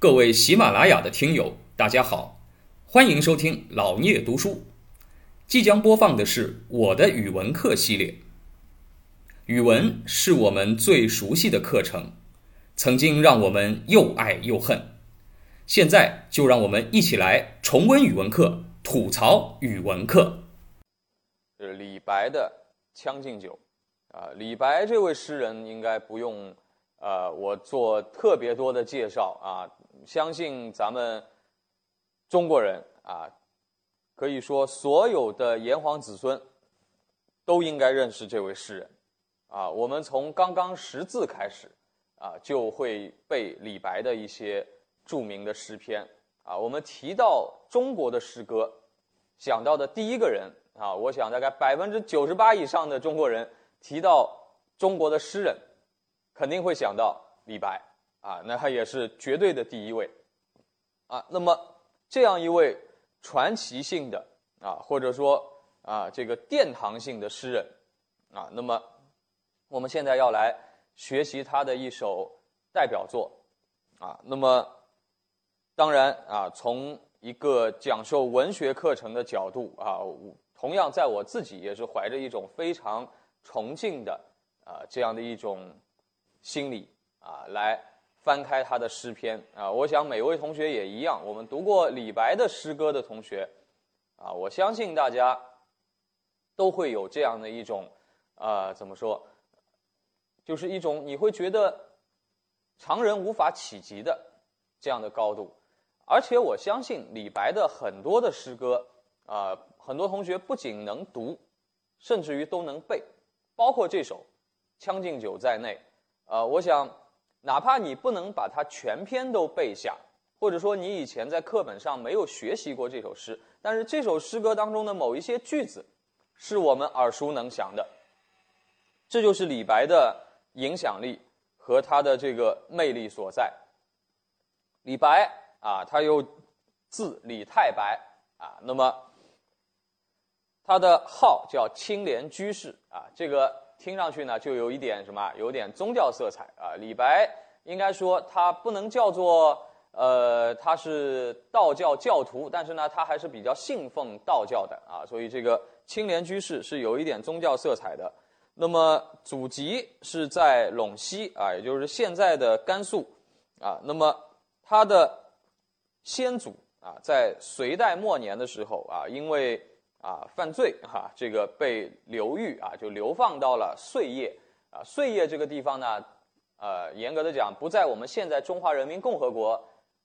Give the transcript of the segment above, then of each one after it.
各位喜马拉雅的听友，大家好，欢迎收听老聂读书。即将播放的是我的语文课系列。语文是我们最熟悉的课程，曾经让我们又爱又恨。现在就让我们一起来重温语文课，吐槽语文课。是李白的《将进酒》啊，李白这位诗人应该不用呃我做特别多的介绍啊，相信咱们中国人啊。可以说，所有的炎黄子孙都应该认识这位诗人，啊，我们从刚刚识字开始，啊，就会背李白的一些著名的诗篇，啊，我们提到中国的诗歌，想到的第一个人，啊，我想大概百分之九十八以上的中国人提到中国的诗人，肯定会想到李白，啊，那他也是绝对的第一位，啊，那么这样一位。传奇性的啊，或者说啊，这个殿堂性的诗人啊，那么我们现在要来学习他的一首代表作啊。那么当然啊，从一个讲授文学课程的角度啊，同样在我自己也是怀着一种非常崇敬的啊这样的一种心理啊来。翻开他的诗篇啊，我想每位同学也一样。我们读过李白的诗歌的同学，啊，我相信大家都会有这样的一种，啊，怎么说，就是一种你会觉得常人无法企及的这样的高度。而且我相信李白的很多的诗歌，啊，很多同学不仅能读，甚至于都能背，包括这首《将进酒》在内，啊，我想。哪怕你不能把它全篇都背下，或者说你以前在课本上没有学习过这首诗，但是这首诗歌当中的某一些句子，是我们耳熟能详的。这就是李白的影响力和他的这个魅力所在。李白啊，他又字李太白啊，那么他的号叫青莲居士啊，这个。听上去呢，就有一点什么，有点宗教色彩啊。李白应该说他不能叫做呃，他是道教教徒，但是呢，他还是比较信奉道教的啊。所以这个青莲居士是有一点宗教色彩的。那么祖籍是在陇西啊，也就是现在的甘肃啊。那么他的先祖啊，在隋代末年的时候啊，因为啊，犯罪哈，这个被流狱啊，就流放到了碎叶啊。碎叶这个地方呢，呃，严格的讲不在我们现在中华人民共和国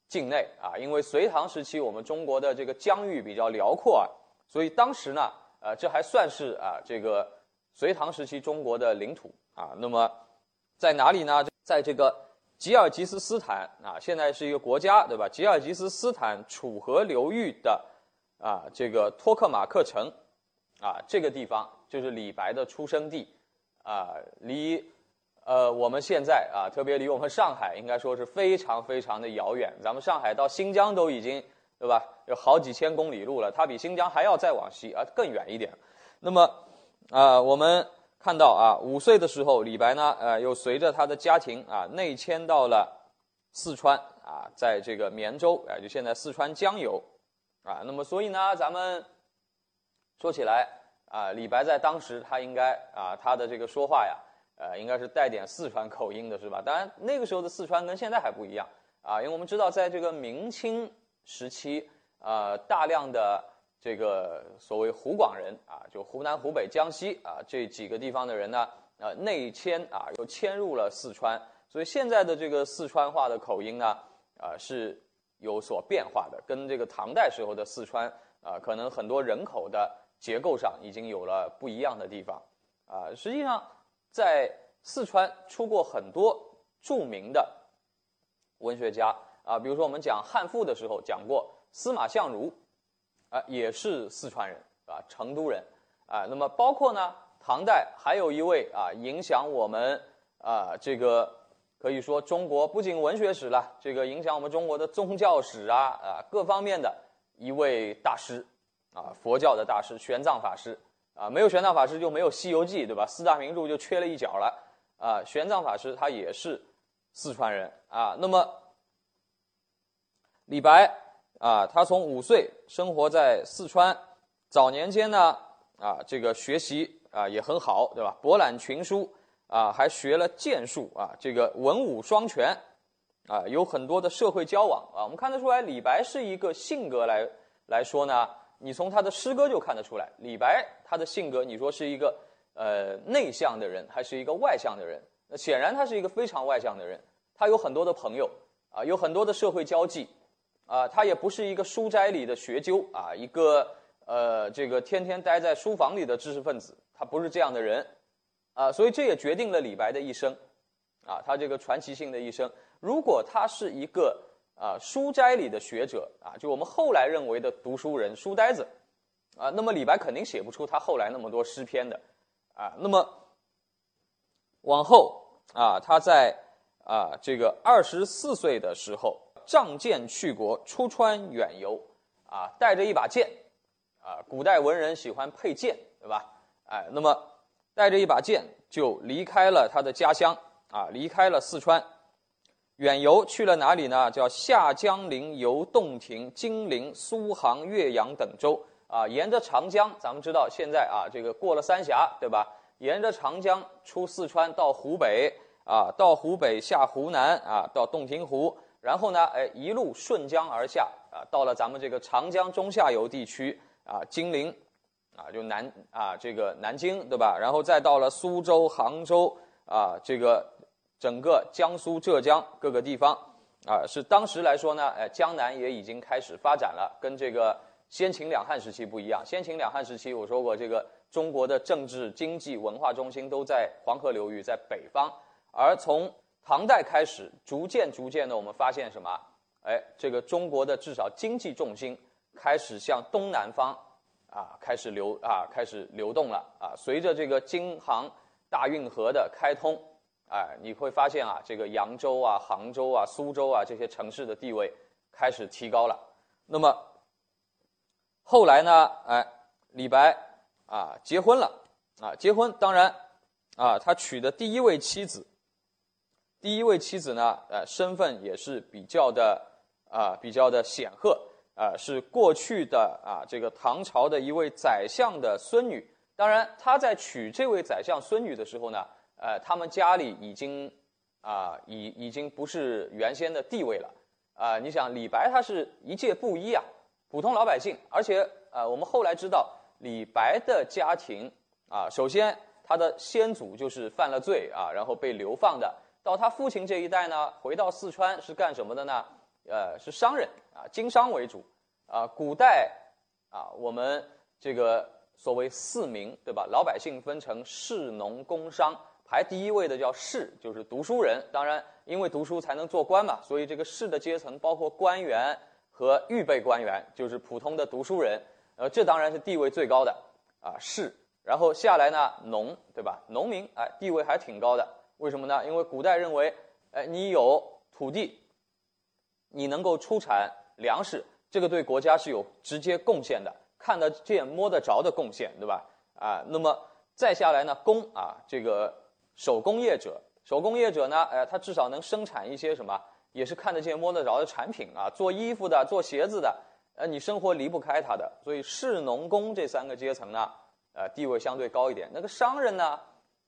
境内啊，因为隋唐时期我们中国的这个疆域比较辽阔啊，所以当时呢，呃，这还算是啊这个隋唐时期中国的领土啊。那么在哪里呢？在这个吉尔吉斯斯坦啊，现在是一个国家，对吧？吉尔吉斯斯坦楚河流域的。啊，这个托克马克城，啊，这个地方就是李白的出生地，啊，离，呃，我们现在啊，特别离我们上海，应该说是非常非常的遥远。咱们上海到新疆都已经，对吧？有好几千公里路了，它比新疆还要再往西啊，更远一点。那么，啊，我们看到啊，五岁的时候，李白呢，呃，又随着他的家庭啊，内迁到了四川啊，在这个绵州啊，就现在四川江油。啊，那么所以呢，咱们说起来啊，李白在当时他应该啊，他的这个说话呀，呃，应该是带点四川口音的，是吧？当然那个时候的四川跟现在还不一样啊，因为我们知道，在这个明清时期，呃，大量的这个所谓湖广人啊，就湖南、湖北、江西啊这几个地方的人呢，呃，内迁啊，又迁入了四川，所以现在的这个四川话的口音呢，啊是。有所变化的，跟这个唐代时候的四川啊，可能很多人口的结构上已经有了不一样的地方啊。实际上，在四川出过很多著名的文学家啊，比如说我们讲汉赋的时候讲过司马相如啊，也是四川人啊，成都人啊。那么包括呢，唐代还有一位啊，影响我们啊这个。可以说，中国不仅文学史了，这个影响我们中国的宗教史啊啊各方面的一位大师，啊佛教的大师玄奘法师啊，没有玄奘法师就没有《西游记》，对吧？四大名著就缺了一角了啊。玄奘法师他也是四川人啊。那么李白啊，他从五岁生活在四川，早年间呢啊，这个学习啊也很好，对吧？博览群书啊，还学了剑术啊，这个文武双全啊，有很多的社会交往啊。我们看得出来，李白是一个性格来来说呢，你从他的诗歌就看得出来，李白他的性格，你说是一个呃内向的人，还是一个外向的人？那显然他是一个非常外向的人，他有很多的朋友啊，有很多的社会交际。啊，他也不是一个书斋里的学究啊，一个呃，这个天天待在书房里的知识分子，他不是这样的人，啊，所以这也决定了李白的一生，啊，他这个传奇性的一生。如果他是一个啊书斋里的学者啊，就我们后来认为的读书人、书呆子，啊，那么李白肯定写不出他后来那么多诗篇的，啊，那么往后啊，他在啊这个二十四岁的时候。仗剑去国，出川远游，啊，带着一把剑，啊，古代文人喜欢佩剑，对吧？哎，那么带着一把剑就离开了他的家乡，啊，离开了四川，远游去了哪里呢？叫下江陵、游洞庭、金陵、苏杭、岳阳等州，啊，沿着长江，咱们知道现在啊，这个过了三峡，对吧？沿着长江出四川到湖北，啊，到湖北下湖南，啊，到洞庭湖。然后呢，哎，一路顺江而下啊，到了咱们这个长江中下游地区啊，金陵，啊，就南啊，这个南京，对吧？然后再到了苏州、杭州啊，这个整个江苏、浙江各个地方啊，是当时来说呢，哎，江南也已经开始发展了，跟这个先秦两汉时期不一样。先秦两汉时期，我说过，这个中国的政治、经济、文化中心都在黄河流域，在北方，而从唐代开始，逐渐逐渐的，我们发现什么？哎，这个中国的至少经济重心开始向东南方啊开始流啊开始流动了啊。随着这个京杭大运河的开通，哎，你会发现啊，这个扬州啊、杭州啊、苏州啊这些城市的地位开始提高了。那么后来呢？哎，李白啊结婚了啊，结婚当然啊，他娶的第一位妻子。第一位妻子呢，呃，身份也是比较的啊，比较的显赫啊，是过去的啊这个唐朝的一位宰相的孙女。当然，他在娶这位宰相孙女的时候呢，呃，他们家里已经啊，已已经不是原先的地位了啊。你想，李白他是一介布衣啊，普通老百姓，而且呃，我们后来知道，李白的家庭啊，首先他的先祖就是犯了罪啊，然后被流放的。到他父亲这一代呢，回到四川是干什么的呢？呃，是商人啊，经商为主啊。古代啊，我们这个所谓四民，对吧？老百姓分成士、农、工商，排第一位的叫士，就是读书人。当然，因为读书才能做官嘛，所以这个士的阶层包括官员和预备官员，就是普通的读书人。呃，这当然是地位最高的啊，士。然后下来呢，农，对吧？农民，哎，地位还挺高的。为什么呢？因为古代认为，哎，你有土地，你能够出产粮食，这个对国家是有直接贡献的，看得见、摸得着的贡献，对吧？啊，那么再下来呢，工啊，这个手工业者，手工业者呢，哎，他至少能生产一些什么，也是看得见、摸得着的产品啊，做衣服的、做鞋子的，呃，你生活离不开他的，所以士、农、工这三个阶层呢，呃，地位相对高一点。那个商人呢？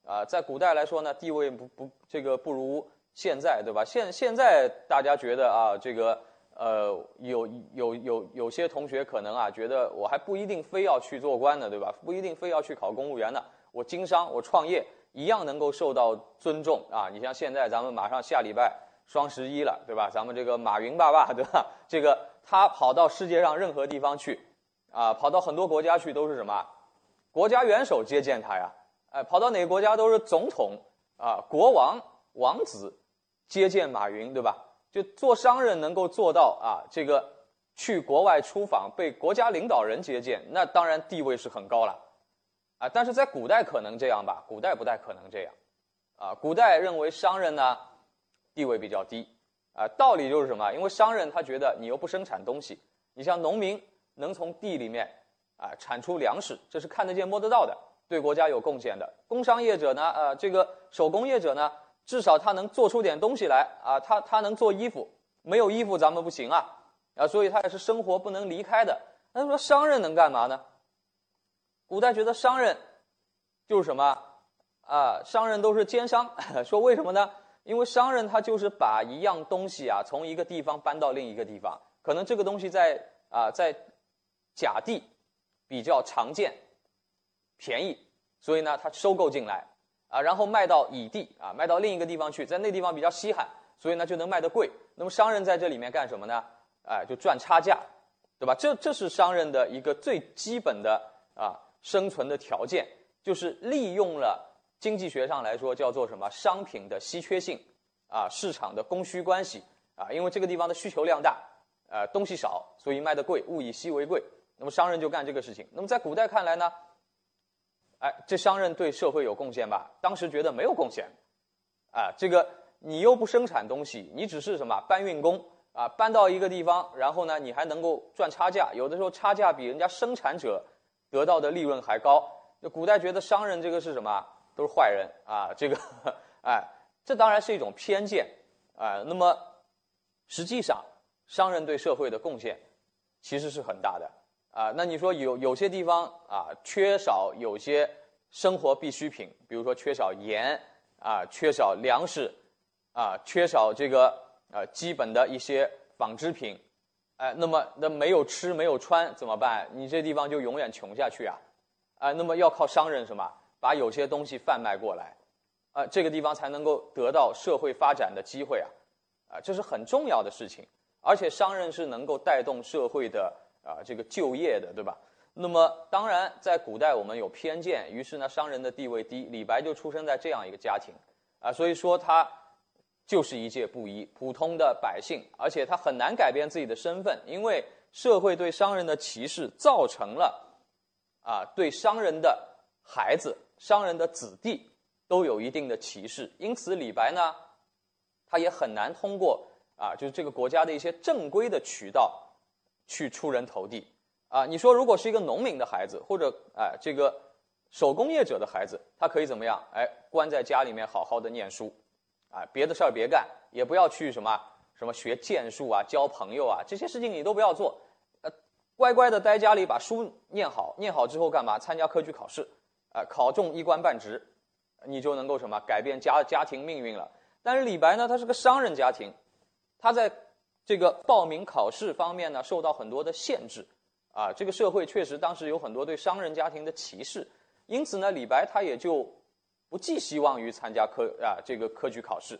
啊，在古代来说呢，地位不不这个不如现在，对吧？现现在大家觉得啊，这个呃，有有有有些同学可能啊，觉得我还不一定非要去做官呢，对吧？不一定非要去考公务员呢，我经商，我创业一样能够受到尊重啊。你像现在咱们马上下礼拜双十一了，对吧？咱们这个马云爸爸，对吧？这个他跑到世界上任何地方去，啊，跑到很多国家去都是什么？国家元首接见他呀。哎，跑到哪个国家都是总统啊、国王、王子接见马云，对吧？就做商人能够做到啊，这个去国外出访被国家领导人接见，那当然地位是很高了啊。但是在古代可能这样吧，古代不太可能这样啊。古代认为商人呢地位比较低啊，道理就是什么？因为商人他觉得你又不生产东西，你像农民能从地里面啊产出粮食，这是看得见摸得到的。对国家有贡献的工商业者呢？呃，这个手工业者呢，至少他能做出点东西来啊，他他能做衣服，没有衣服咱们不行啊，啊，所以他也是生活不能离开的。那说商人能干嘛呢？古代觉得商人就是什么啊？商人都是奸商。说为什么呢？因为商人他就是把一样东西啊从一个地方搬到另一个地方，可能这个东西在啊在甲地比较常见、便宜，所以呢他收购进来啊，然后卖到乙地啊，卖到另一个地方去，在那地方比较稀罕，所以呢就能卖得贵。那么商人在这里面干什么呢？哎，就赚差价，对吧？这这是商人的一个最基本的啊。生存的条件就是利用了经济学上来说叫做什么商品的稀缺性啊，市场的供需关系啊，因为这个地方的需求量大，呃，东西少，所以卖得贵，物以稀为贵。那么商人就干这个事情。那么在古代看来呢，哎，这商人对社会有贡献吧？当时觉得没有贡献，啊，这个你又不生产东西，你只是什么搬运工啊，搬到一个地方，然后呢，你还能够赚差价，有的时候差价比人家生产者。得到的利润还高，那古代觉得商人这个是什么？都是坏人啊！这个，哎，这当然是一种偏见啊。那么，实际上，商人对社会的贡献其实是很大的啊。那你说有有些地方啊，缺少有些生活必需品，比如说缺少盐啊，缺少粮食啊，缺少这个呃基本的一些纺织品。哎，那么那没有吃没有穿怎么办？你这地方就永远穷下去啊！啊，那么要靠商人什么，把有些东西贩卖过来，啊，这个地方才能够得到社会发展的机会啊！啊，这是很重要的事情，而且商人是能够带动社会的啊这个就业的，对吧？那么当然，在古代我们有偏见，于是呢，商人的地位低，李白就出生在这样一个家庭，啊，所以说他。就是一介布衣、普通的百姓，而且他很难改变自己的身份，因为社会对商人的歧视造成了啊，对商人的孩子、商人的子弟都有一定的歧视。因此，李白呢，他也很难通过啊，就是这个国家的一些正规的渠道去出人头地啊。你说，如果是一个农民的孩子，或者哎这个手工业者的孩子，他可以怎么样？哎，关在家里面好好的念书。啊，别的事儿别干，也不要去什么什么学剑术啊、交朋友啊，这些事情你都不要做，呃，乖乖的待家里，把书念好，念好之后干嘛？参加科举考试，啊，考中一官半职，你就能够什么改变家家庭命运了。但是李白呢，他是个商人家庭，他在这个报名考试方面呢，受到很多的限制，啊，这个社会确实当时有很多对商人家庭的歧视，因此呢，李白他也就。不寄希望于参加科啊这个科举考试，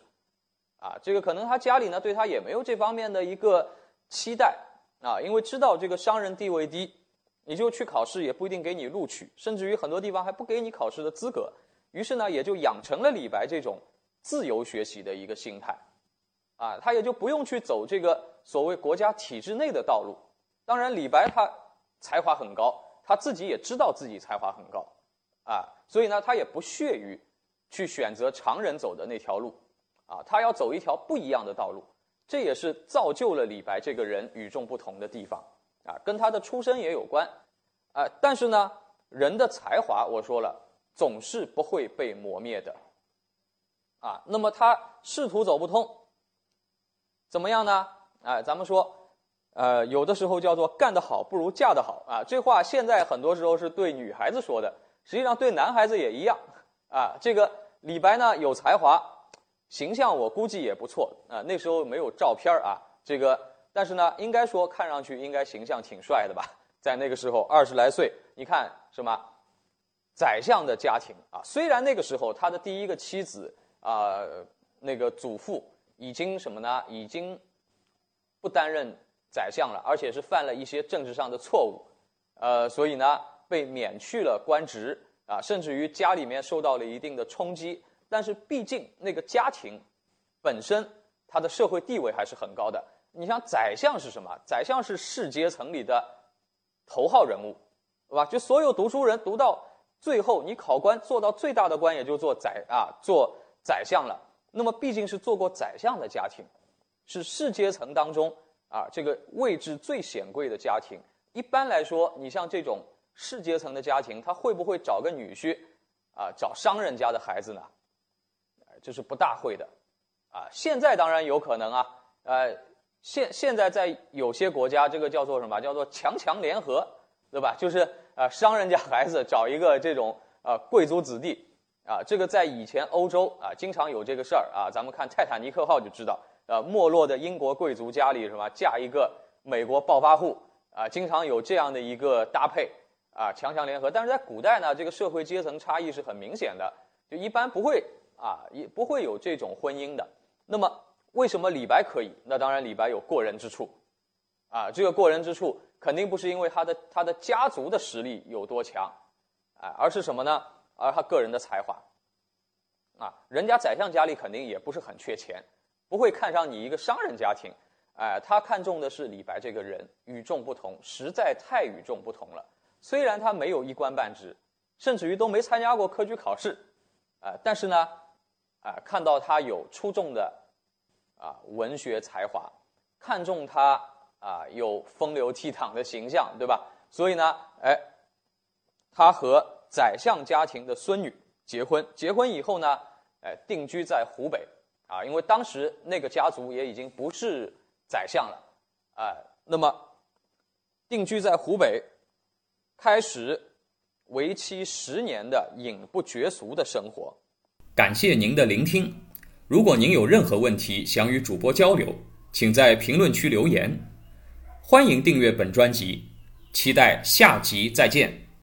啊，这个可能他家里呢对他也没有这方面的一个期待。啊，因为知道这个商人地位低，你就去考试也不一定给你录取，甚至于很多地方还不给你考试的资格，于是呢也就养成了李白这种自由学习的一个心态，啊，他也就不用去走这个所谓国家体制内的道路。当然，李白他才华很高，他自己也知道自己才华很高。啊，所以呢，他也不屑于去选择常人走的那条路，啊，他要走一条不一样的道路，这也是造就了李白这个人与众不同的地方，啊，跟他的出身也有关，啊，但是呢，人的才华，我说了，总是不会被磨灭的，啊，那么他仕途走不通，怎么样呢？哎，咱们说，呃，有的时候叫做干得好不如嫁得好，啊，这话现在很多时候是对女孩子说的。实际上对男孩子也一样，啊，这个李白呢有才华，形象我估计也不错啊。那时候没有照片啊，这个但是呢，应该说看上去应该形象挺帅的吧？在那个时候二十来岁，你看什么？宰相的家庭啊，虽然那个时候他的第一个妻子啊，那个祖父已经什么呢？已经不担任宰相了，而且是犯了一些政治上的错误，呃，所以呢。被免去了官职啊，甚至于家里面受到了一定的冲击，但是毕竟那个家庭本身他的社会地位还是很高的。你像宰相是什么？宰相是士阶层里的头号人物，对吧？就所有读书人读到最后，你考官做到最大的官也就做宰啊，做宰相了。那么毕竟是做过宰相的家庭，是士阶层当中啊这个位置最显贵的家庭。一般来说，你像这种。士阶层的家庭，他会不会找个女婿，啊，找商人家的孩子呢？这是不大会的，啊，现在当然有可能啊，呃，现现在在有些国家，这个叫做什么？叫做强强联合，对吧？就是呃，商人家孩子找一个这种呃贵族子弟啊，这个在以前欧洲啊，经常有这个事儿啊。咱们看泰坦尼克号就知道，呃，没落的英国贵族家里什么嫁一个美国暴发户啊，经常有这样的一个搭配啊，强强联合。但是在古代呢，这个社会阶层差异是很明显的，就一般不会啊，也不会有这种婚姻的。那么。为什么李白可以？那当然，李白有过人之处，啊，这个过人之处肯定不是因为他的他的家族的实力有多强，啊，而是什么呢？而他个人的才华，啊，人家宰相家里肯定也不是很缺钱，不会看上你一个商人家庭，哎，他看中的是李白这个人与众不同，实在太与众不同了。虽然他没有一官半职，甚至于都没参加过科举考试，啊，但是呢，啊，看到他有出众的。啊，文学才华，看中他啊，有风流倜傥的形象，对吧？所以呢，哎，他和宰相家庭的孙女结婚，结婚以后呢，哎，定居在湖北啊，因为当时那个家族也已经不是宰相了，哎，那么定居在湖北，开始为期十年的隐不绝俗的生活。感谢您的聆听。如果您有任何问题想与主播交流，请在评论区留言。欢迎订阅本专辑，期待下集再见。